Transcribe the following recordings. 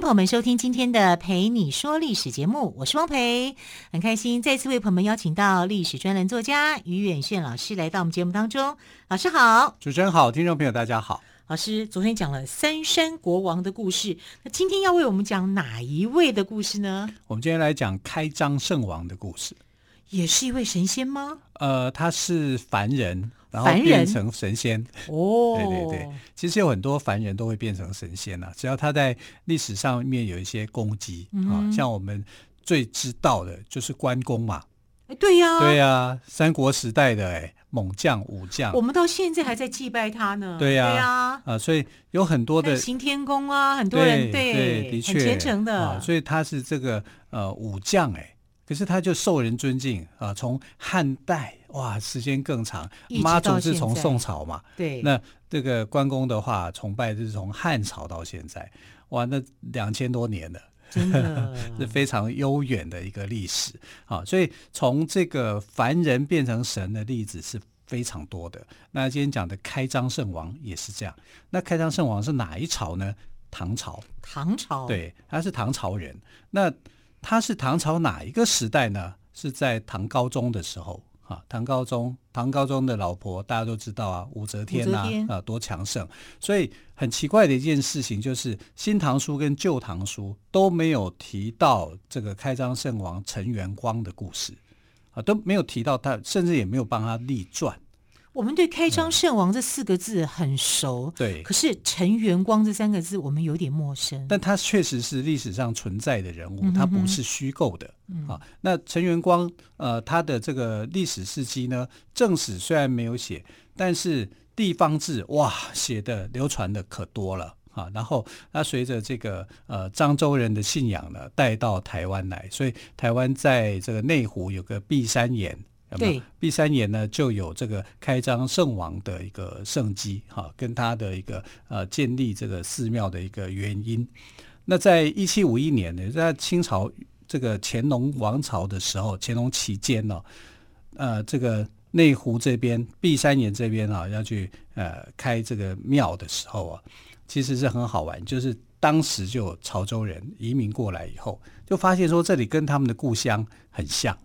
朋友们收听今天的《陪你说历史》节目，我是汪培，很开心再次为朋友们邀请到历史专栏作家于远炫老师来到我们节目当中。老师好，主持人好，听众朋友大家好。老师昨天讲了三山国王的故事，那今天要为我们讲哪一位的故事呢？我们今天来讲开漳圣王的故事，也是一位神仙吗？呃，他是凡人，然后变成神仙。哦，对对对，其实有很多凡人都会变成神仙啊，只要他在历史上面有一些功绩啊、像我们最知道的就是关公嘛。哎，对呀，对呀，三国时代的哎。猛将武将，我们到现在还在祭拜他呢。对呀，对呀，啊，所以有很多的行天宫啊，很多人对，对，的确虔诚的，啊，所以他是这个呃武将哎，可是他就受人尊敬啊。从汉代哇，时间更长，妈祖是从宋朝嘛，对，那这个关公的话，崇拜就是从汉朝到现在，哇，那两千多年了。真的 是非常悠远的一个历史啊，所以从这个凡人变成神的例子是非常多的。那今天讲的开张圣王也是这样。那开张圣王是哪一朝呢？唐朝。唐朝。对，他是唐朝人。那他是唐朝哪一个时代呢？是在唐高宗的时候。啊，唐高宗，唐高宗的老婆大家都知道啊，武则天呐，啊，啊，多强盛。所以很奇怪的一件事情就是，《新唐书》跟《旧唐书》都没有提到这个开漳圣王陈元光的故事，啊，都没有提到他，甚至也没有帮他立传。我们对开漳圣王这四个字很熟，嗯、对。可是陈元光这三个字我们有点陌生。但他确实是历史上存在的人物，他不是虚构的、嗯、啊。那陈元光，呃，他的这个历史事迹呢，正史虽然没有写，但是地方志哇，写的流传的可多了啊。然后他随着这个呃漳州人的信仰呢，带到台湾来，所以台湾在这个内湖有个碧山岩。对，碧山岩呢就有这个开张圣王的一个圣迹，哈，跟他的一个呃建立这个寺庙的一个原因。那在一七五一年呢，在清朝这个乾隆王朝的时候，乾隆期间呢，呃，这个内湖这边碧山岩这边啊，要去呃开这个庙的时候啊，其实是很好玩，就是当时就有潮州人移民过来以后，就发现说这里跟他们的故乡很像。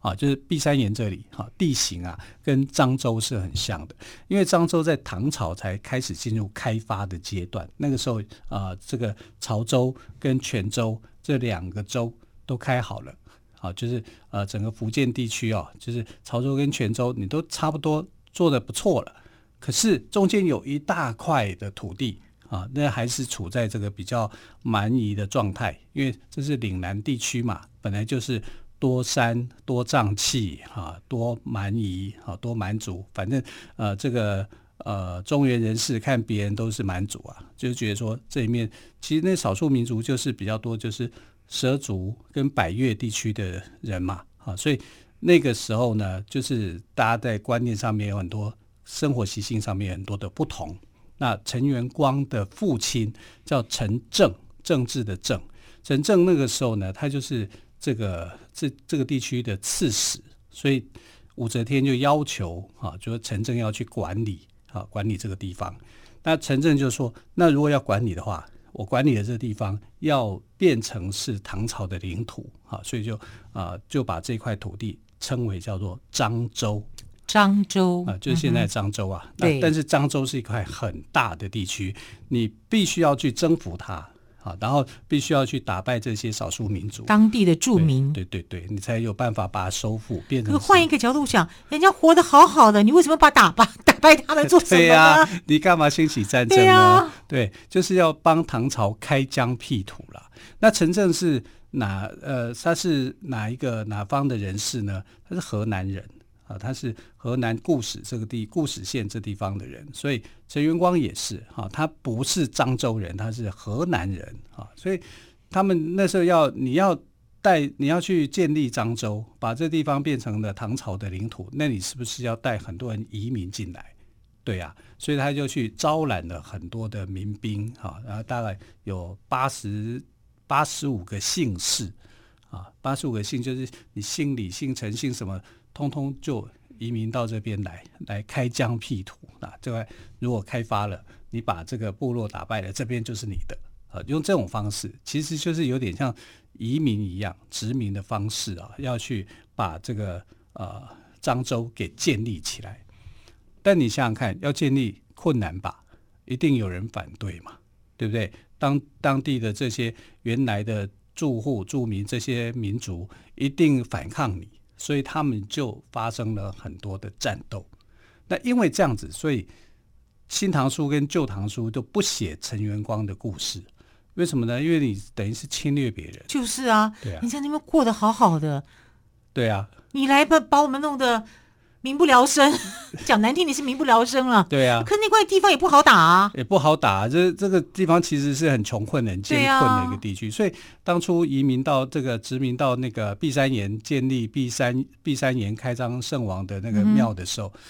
啊，就是碧山岩这里，哈，地形啊，跟漳州是很像的。因为漳州在唐朝才开始进入开发的阶段，那个时候啊，这个潮州跟泉州这两个州都开好了，啊，就是呃，整个福建地区哦，就是潮州跟泉州，你都差不多做得不错了。可是中间有一大块的土地啊，那还是处在这个比较蛮夷的状态，因为这是岭南地区嘛，本来就是。多山多瘴气哈，多蛮夷哈，多蛮族，反正呃，这个呃，中原人士看别人都是蛮族啊，就觉得说这里面其实那少数民族就是比较多，就是畲族跟百越地区的人嘛，啊，所以那个时候呢，就是大家在观念上面有很多生活习性上面很多的不同。那陈元光的父亲叫陈政，政治的政，陈政那个时候呢，他就是。这个这这个地区的刺史，所以武则天就要求啊，就说陈政要去管理啊，管理这个地方。那陈政就说，那如果要管理的话，我管理的这个地方要变成是唐朝的领土啊，所以就啊就把这块土地称为叫做漳州。漳州啊，就是现在漳州啊。对、嗯。但是漳州是一块很大的地区，你必须要去征服它。好，然后必须要去打败这些少数民族，当地的住民，对对对，你才有办法把它收复，变成。可换一个角度想，人家活得好好的，你为什么把打败打败他们做什么？对呀、啊，你干嘛兴起战争呢？对，啊、对，就是要帮唐朝开疆辟土了。那陈政是哪？呃，他是哪一个哪方的人士呢？他是河南人。啊，他是河南固始这个地固始县这地方的人，所以陈元光也是哈，他不是漳州人，他是河南人啊，所以他们那时候要你要带你要去建立漳州，把这地方变成了唐朝的领土，那你是不是要带很多人移民进来？对呀、啊，所以他就去招揽了很多的民兵，哈，然后大概有八十八十五个姓氏，啊，八十五个姓就是你姓李、姓陈、姓什么，通通就移民到这边来，来开疆辟土啊。这块如果开发了，你把这个部落打败了，这边就是你的。啊，用这种方式，其实就是有点像移民一样，殖民的方式啊，要去把这个呃漳州给建立起来。但你想想看，要建立困难吧？一定有人反对嘛，对不对？当当地的这些原来的住户、住民这些民族一定反抗你，所以他们就发生了很多的战斗。那因为这样子，所以《新唐书》跟《旧唐书》都不写陈元光的故事。为什么呢？因为你等于是侵略别人。就是啊，对啊，你在那边过得好好的，对啊，你来把把我们弄得民不聊生，讲难听你是民不聊生了。对啊，可那块地方也不好打啊，也不好打。这这个地方其实是很穷困、很艰困的一个地区，啊、所以当初移民到这个殖民到那个碧山岩，建立碧山碧山岩开张圣王的那个庙的时候。嗯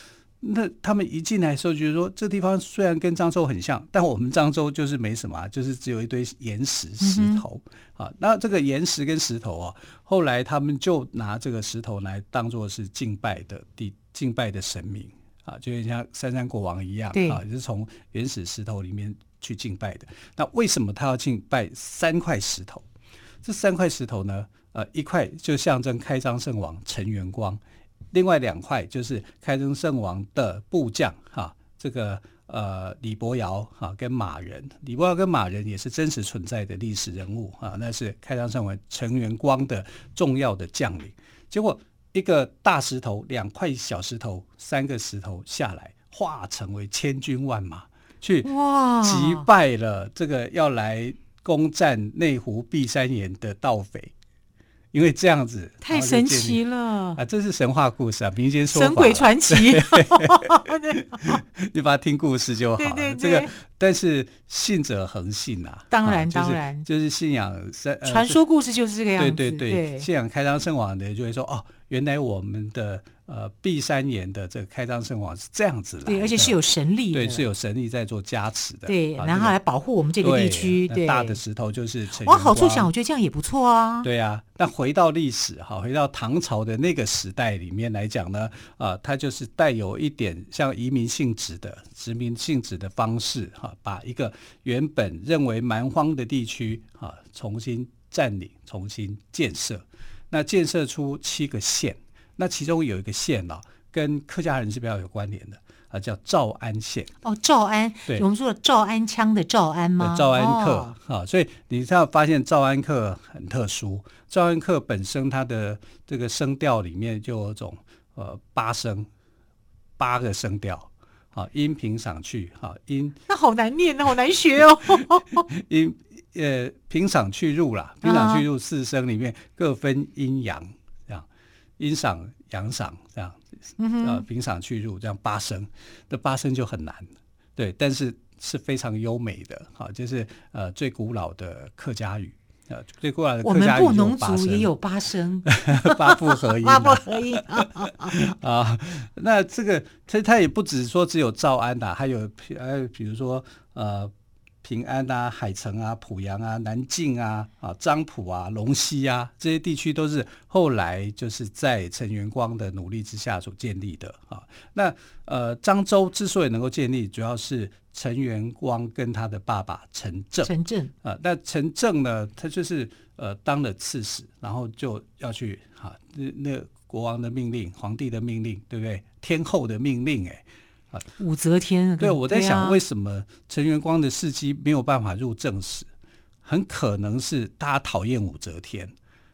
那他们一进来的时候，就是说，这地方虽然跟漳州很像，但我们漳州就是没什么，啊就是只有一堆岩石石头、嗯、啊。那这个岩石跟石头啊，后来他们就拿这个石头来当做是敬拜的地，敬拜的神明啊，就像三山国王一样啊，也是从原始石头里面去敬拜的。那为什么他要敬拜三块石头？这三块石头呢？呃，一块就象征开漳圣王陈元光。另外两块就是开漳圣王的部将哈，这个呃李伯尧哈跟马仁，李伯尧跟马仁也是真实存在的历史人物啊，那是开张圣王陈元光的重要的将领。结果一个大石头，两块小石头，三个石头下来，化成为千军万马去击败了这个要来攻占内湖碧山岩的盗匪。因为这样子太神奇了啊！这是神话故事啊，民间说法，神鬼传奇。你把它听故事就好了。对对对，这个，但是信者恒信啊。当然、啊就是、当然，就是信仰传、说故事就是这个样子。对对对，对信仰开张圣王的就会说哦，原来我们的。呃，碧山岩的这个开漳圣王是这样子的，对，而且是有神力的，对，是有神力在做加持的，对，然后来保护我们这个地区，对，大的石头就是陈元光。往好处想，我觉得这样也不错啊。对啊，那回到历史哈，回到唐朝的那个时代里面来讲呢，啊，它就是带有一点像移民性质的殖民性质的方式哈，把一个原本认为蛮荒的地区啊重新占领、重新建设，那建设出七个县。那其中有一个县呢、啊，跟客家人是比较有关联的啊，叫诏安县。哦，诏安，对，我们说的诏安腔的诏安吗？诏安客、哦、啊，所以你才发现诏安客很特殊。诏安客本身它的这个声调里面就有种呃八声，八个声调啊，阴平上去啊，音那好难念，那好难学哦。阴呃平赏去入啦，平赏去入四声里面各分阴阳这样。阴赏、阳赏这样，呃，平赏去入这样八声，这八声就很难，对，但是是非常优美的，好，就是呃最古老的客家语，呃最古老的客家语。我们布农族也有八声，八部合音，八部合音 啊。那这个它它也不只说只有诏安呐，还有还有比如说呃。平安啊，海城啊，濮阳啊，南靖啊，啊，漳浦啊，龙溪啊，这些地区都是后来就是在陈元光的努力之下所建立的啊。那呃，漳州之所以能够建立，主要是陈元光跟他的爸爸陈政。陈政啊，那陈政呢，他就是呃当了刺史，然后就要去哈，那、啊、那国王的命令，皇帝的命令，对不对？天后的命令，哎。啊，武则天。对，我在想，为什么陈元光的事迹没有办法入正史？很可能是大家讨厌武则天，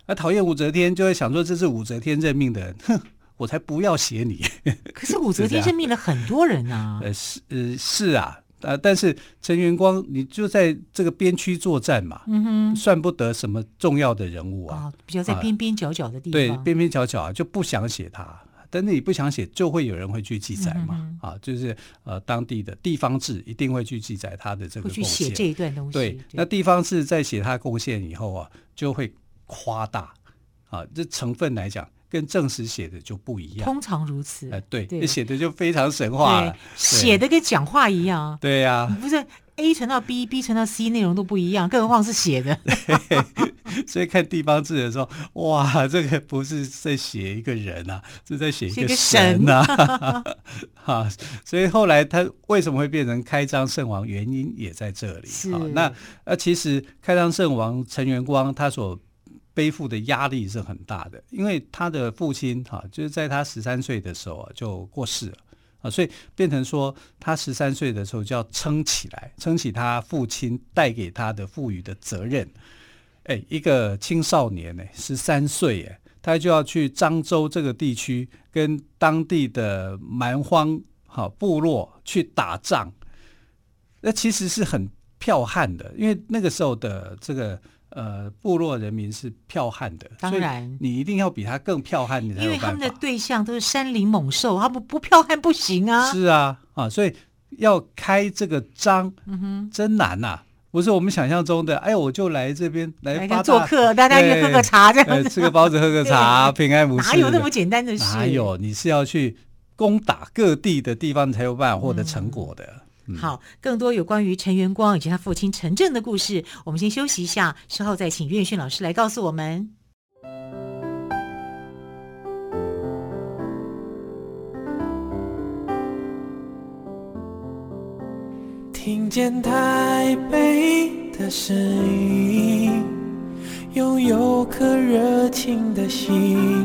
那讨厌武则天就会想说，这是武则天任命的人，哼，我才不要写你。可是武则天任命了很多人啊。呃，是呃是啊，呃，但是陈元光，你就在这个边区作战嘛，嗯哼，算不得什么重要的人物啊，哦、比较在边边角角的地方，对，边边角角啊，就不想写他。但是你不想写，就会有人会去记载嘛？嗯、啊，就是呃，当地的地方志一定会去记载他的这个贡献。去写这一段东西。对，对那地方志在写他贡献以后啊，就会夸大啊，这成分来讲。跟正史写的就不一样，通常如此。哎，对，对写的就非常神话了，写的跟讲话一样。对呀、啊，不是 A 乘到 B，B 乘到 C，内容都不一样，更何况是写的。所以看地方志的时候，哇，这个不是在写一个人啊，是在写一个神啊。哈，所以后来他为什么会变成开张圣王，原因也在这里。是那呃，其实开张圣王陈元光他所。背负的压力是很大的，因为他的父亲哈，就是在他十三岁的时候就过世了所以变成说他十三岁的时候就要撑起来，撑起他父亲带给他的赋予的责任。哎，一个青少年呢，十三岁哎，他就要去漳州这个地区跟当地的蛮荒哈部落去打仗，那其实是很剽悍的，因为那个时候的这个。呃，部落人民是剽悍的，当然你一定要比他更剽悍，你才有办法。因为他们的对象都是山林猛兽，他们 不剽悍不行啊。是啊，啊，所以要开这个张，嗯哼，真难呐、啊，不是我们想象中的。哎，我就来这边来发做客，大家去喝个茶这样子，吃个包子，喝个茶，平安无事。哪有那么简单的事？哪有？你是要去攻打各地的地方，才有办法获得成果的。嗯好，更多有关于陈元光以及他父亲陈震的故事，我们先休息一下，稍后再请岳迅老师来告诉我们。听见台北的声音，拥有颗热情的心，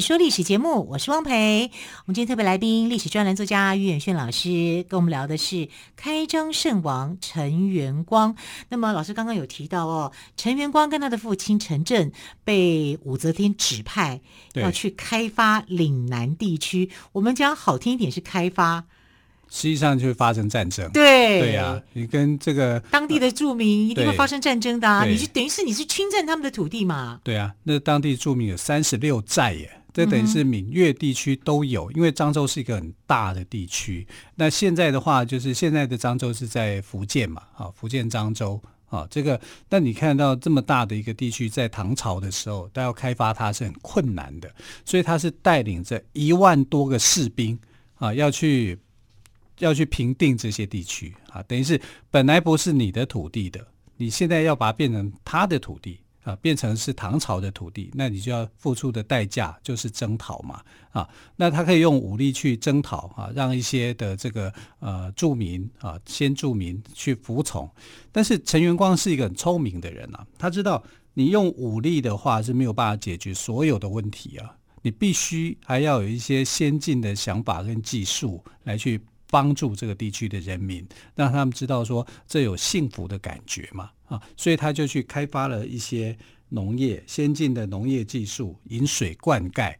你说历史节目，我是汪培。我们今天特别来宾，历史专栏作家于远炫老师，跟我们聊的是开张圣王陈元光。那么老师刚刚有提到哦，陈元光跟他的父亲陈震被武则天指派要去开发岭南地区。我们讲好听一点是开发。实际上就会发生战争，对对呀、啊，你跟这个当地的住民一定会发生战争的啊！你是等于是你是侵占他们的土地嘛？对啊，那当地住民有三十六寨耶，这等于是闽粤地区都有，嗯、因为漳州是一个很大的地区。那现在的话，就是现在的漳州是在福建嘛，啊，福建漳州啊，这个，那你看到这么大的一个地区，在唐朝的时候，他要开发它是很困难的，所以他是带领着一万多个士兵啊，要去。要去平定这些地区啊，等于是本来不是你的土地的，你现在要把它变成他的土地啊，变成是唐朝的土地，那你就要付出的代价就是征讨嘛啊，那他可以用武力去征讨啊，让一些的这个呃住民啊先住民去服从，但是陈元光是一个很聪明的人啊，他知道你用武力的话是没有办法解决所有的问题啊，你必须还要有一些先进的想法跟技术来去。帮助这个地区的人民，让他们知道说这有幸福的感觉嘛啊，所以他就去开发了一些农业先进的农业技术，引水灌溉，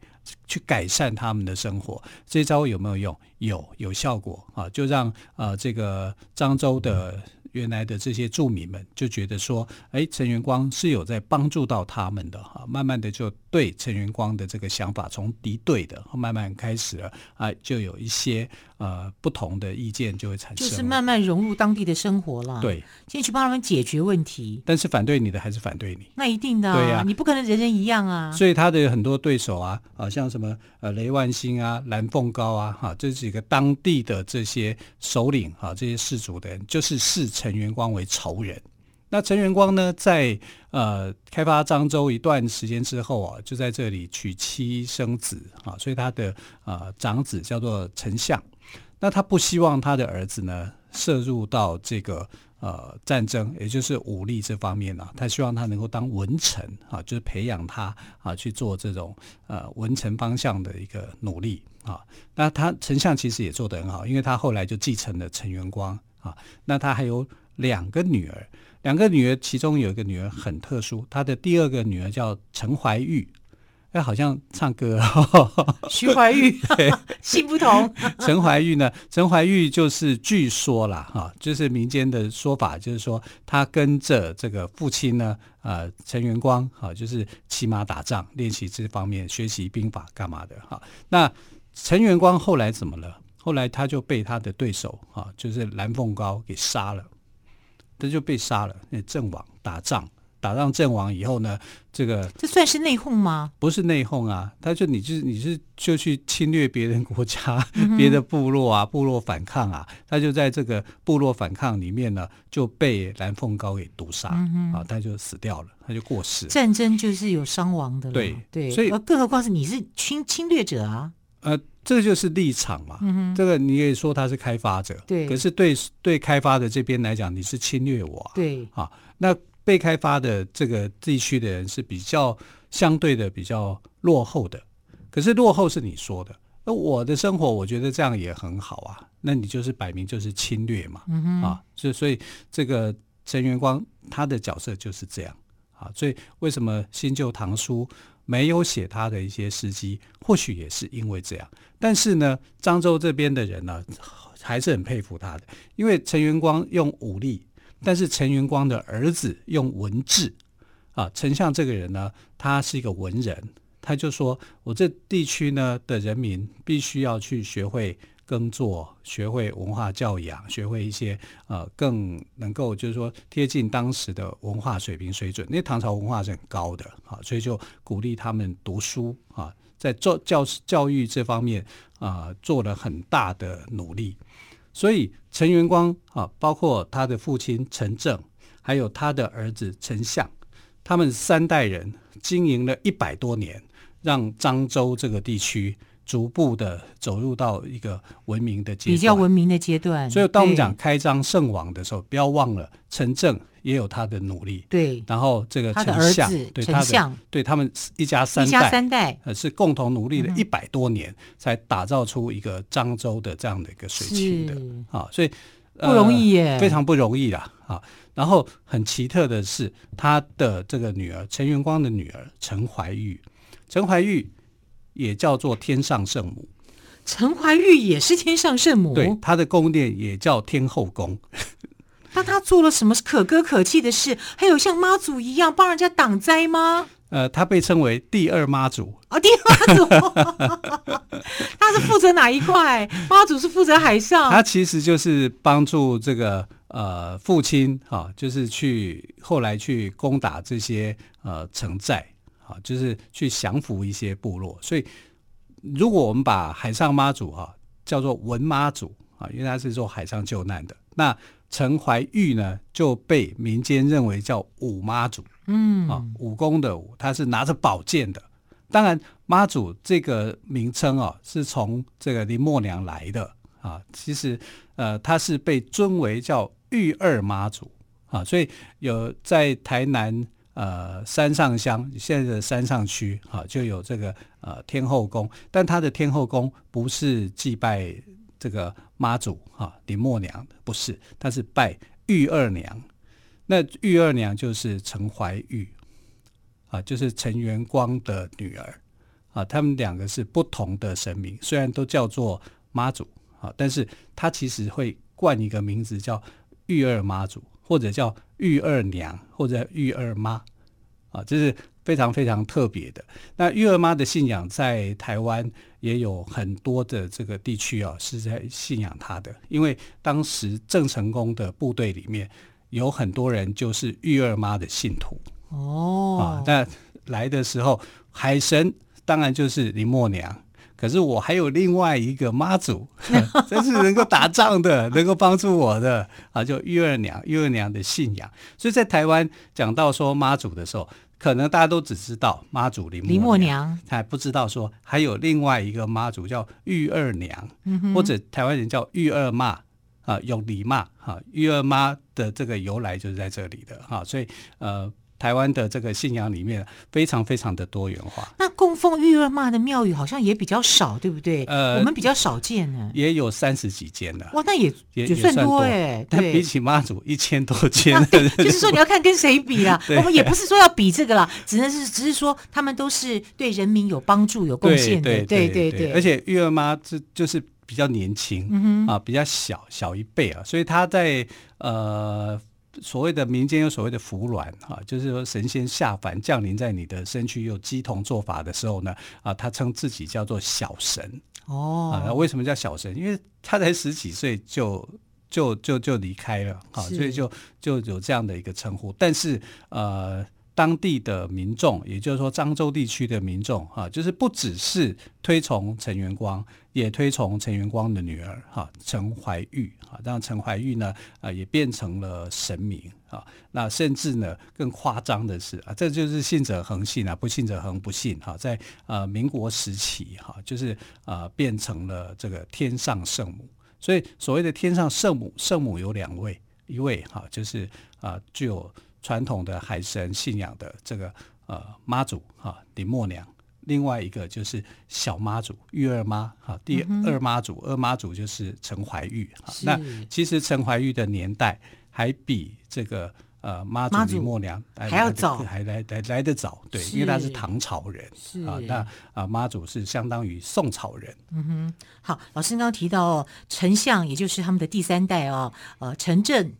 去改善他们的生活。这招有没有用？有，有效果啊，就让呃这个漳州的。原来的这些住民们就觉得说，哎，陈元光是有在帮助到他们的哈，慢慢的就对陈元光的这个想法从敌对的，慢慢开始了啊，就有一些呃不同的意见就会产生，就是慢慢融入当地的生活了。对，先去帮他们解决问题。但是反对你的还是反对你，那一定的，啊，对呀，啊，你不可能人人一样啊。所以他的很多对手啊，啊，像什么呃雷万兴啊、蓝凤高啊，哈，这几个当地的这些首领啊，这些氏族的人，就是视陈元光为仇人。那陈元光呢，在呃开发漳州一段时间之后啊，就在这里娶妻生子啊，所以他的呃长子叫做陈相。那他不希望他的儿子呢涉入到这个呃战争，也就是武力这方面啊，他希望他能够当文臣啊，就是培养他啊去做这种呃文臣方向的一个努力啊。那他丞相其实也做得很好，因为他后来就继承了陈元光。啊，那他还有两个女儿，两个女儿其中有一个女儿很特殊，她的第二个女儿叫陈怀玉。哎，好像唱歌哦，徐怀钰，对，姓不同。陈怀玉呢？陈怀玉就是据说啦，哈，就是民间的说法，就是说他跟着这个父亲呢，呃，陈元光，哈，就是骑马打仗，练习这方面，学习兵法干嘛的，哈。那陈元光后来怎么了？后来他就被他的对手，哈，就是蓝凤高给杀了，他就被杀了，那阵亡打仗。打仗阵亡以后呢，这个这算是内讧吗？不是内讧啊，他就你就是你是就去侵略别人国家，嗯、别的部落啊，部落反抗啊，他就在这个部落反抗里面呢，就被蓝凤高给毒杀、嗯、啊，他就死掉了，他就过世了。战争就是有伤亡的，对对，所以更何况是你是侵侵略者啊，呃，这就是立场嘛，嗯、这个你也说他是开发者，对，可是对对开发的这边来讲，你是侵略我、啊，对啊，那。被开发的这个地区的人是比较相对的比较落后的，可是落后是你说的，那我的生活我觉得这样也很好啊，那你就是摆明就是侵略嘛，嗯、啊，所以所以这个陈元光他的角色就是这样。啊，所以为什么新旧唐书没有写他的一些事迹，或许也是因为这样，但是呢，漳州这边的人呢还是很佩服他的，因为陈元光用武力。但是陈元光的儿子用文治，啊，丞相这个人呢，他是一个文人，他就说我这地区呢的人民必须要去学会耕作，学会文化教养，学会一些呃更能够就是说贴近当时的文化水平水准，因为唐朝文化是很高的啊，所以就鼓励他们读书啊，在教教教育这方面啊做了很大的努力。所以陈元光啊，包括他的父亲陈正，还有他的儿子陈相，他们三代人经营了一百多年，让漳州这个地区逐步的走入到一个文明的阶段，比较文明的阶段。所以当我们讲开张圣王的时候，不要忘了陈正。也有他的努力，对。然后这个他的儿子对他的对他们一家三代，一家三代呃是共同努力了一百多年，才打造出一个漳州的这样的一个水情的啊，所以、呃、不容易耶，非常不容易啦啊。然后很奇特的是，他的这个女儿陈元光的女儿陈怀玉，陈怀玉也叫做天上圣母，陈怀玉也是天上圣母，对，他的宫殿也叫天后宫。那他做了什么可歌可泣的事？还有像妈祖一样帮人家挡灾吗？呃，他被称为第二妈祖。哦，第二妈祖，他是负责哪一块？妈祖是负责海上。他其实就是帮助这个呃父亲哈、啊，就是去后来去攻打这些呃城寨啊，就是去降服一些部落。所以，如果我们把海上妈祖哈、啊、叫做文妈祖啊，因为他是做海上救难的，那。陈怀玉呢，就被民间认为叫武妈祖，嗯啊，武功的武，他是拿着宝剑的。当然，妈祖这个名称啊，是从这个林默娘来的啊。其实，呃，他是被尊为叫玉二妈祖啊，所以有在台南呃山上乡现在的山上区啊，就有这个呃天后宫，但他的天后宫不是祭拜。这个妈祖哈，林默娘不是，她是拜玉二娘。那玉二娘就是陈怀玉啊，就是陈元光的女儿啊。他们两个是不同的神明，虽然都叫做妈祖啊，但是她其实会冠一个名字叫玉二妈祖，或者叫玉二娘，或者玉二妈啊，这是非常非常特别的。那玉二妈的信仰在台湾。也有很多的这个地区啊，是在信仰她的，因为当时郑成功的部队里面有很多人就是玉二妈的信徒哦啊。那来的时候，海神当然就是林默娘，可是我还有另外一个妈祖，这是能够打仗的，能够帮助我的啊，就玉二娘，玉二娘的信仰。所以在台湾讲到说妈祖的时候。可能大家都只知道妈祖林默娘，还不知道说还有另外一个妈祖叫玉二娘，嗯、或者台湾人叫玉二妈啊，永礼妈哈，玉二妈的这个由来就是在这里的哈，所以呃，台湾的这个信仰里面非常非常的多元化。那供奉玉二妈的庙宇好像也比较少，对不对？呃，我们比较少见呢，也有三十几间呢。哇，那也也也算多哎。但比起妈祖一千多间 就是说你要看跟谁比啦。我们也不是说要比这个啦，只能是只是说他们都是对人民有帮助、有贡献的。对对对对。而且玉儿妈这就是比较年轻，嗯啊，比较小小一辈啊，所以他在呃。所谓的民间有所谓的服软哈，就是说神仙下凡降临在你的身躯，又鸡同做法的时候呢，啊，他称自己叫做小神哦。啊，为什么叫小神？因为他才十几岁就就就就离开了啊，所以就就有这样的一个称呼。但是呃。当地的民众，也就是说漳州地区的民众，哈，就是不只是推崇陈元光，也推崇陈元光的女儿，哈，陈怀玉，哈，让陈怀玉呢，啊，也变成了神明，啊，那甚至呢，更夸张的是，啊，这就是信者恒信啊，不信者恒不信，哈，在呃民国时期，哈，就是啊，变成了这个天上圣母。所以所谓的天上圣母，圣母有两位，一位哈，就是啊，具有。传统的海神信仰的这个呃妈祖哈林默娘，另外一个就是小妈祖玉二妈哈，第二妈祖、嗯、二妈祖就是陈怀玉哈。那其实陈怀玉的年代还比这个呃妈祖林默娘还要早，还来来来得早，对，因为他是唐朝人啊。那啊妈祖是相当于宋朝人。嗯哼，好，老师刚刚提到哦，陈相也就是他们的第三代哦，呃陈震。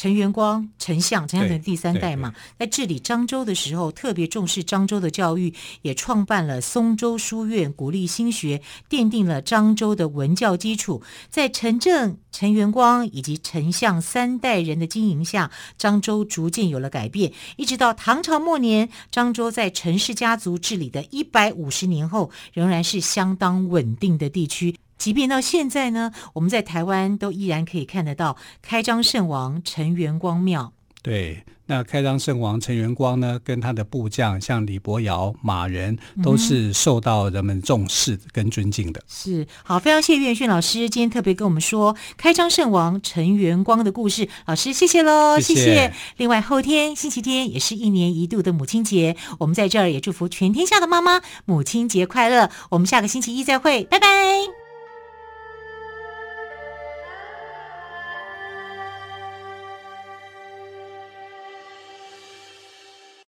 陈元光、陈相，陈相的第三代嘛，在治理漳州的时候，特别重视漳州的教育，也创办了松州书院，鼓励新学，奠定了漳州的文教基础。在陈正、陈元光以及陈相三代人的经营下，漳州逐渐有了改变。一直到唐朝末年，漳州在陈氏家族治理的一百五十年后，仍然是相当稳定的地区。即便到现在呢，我们在台湾都依然可以看得到开张圣王陈元光庙。对。那开张圣王陈元光呢，跟他的部将像李伯尧、马仁，都是受到人们重视跟尊敬的。嗯、是好，非常谢谢岳远逊老师今天特别跟我们说开张圣王陈元光的故事。老师，谢谢喽，谢谢。谢谢。另外，后天星期天也是一年一度的母亲节，我们在这儿也祝福全天下的妈妈母亲节快乐。我们下个星期一再会，拜拜。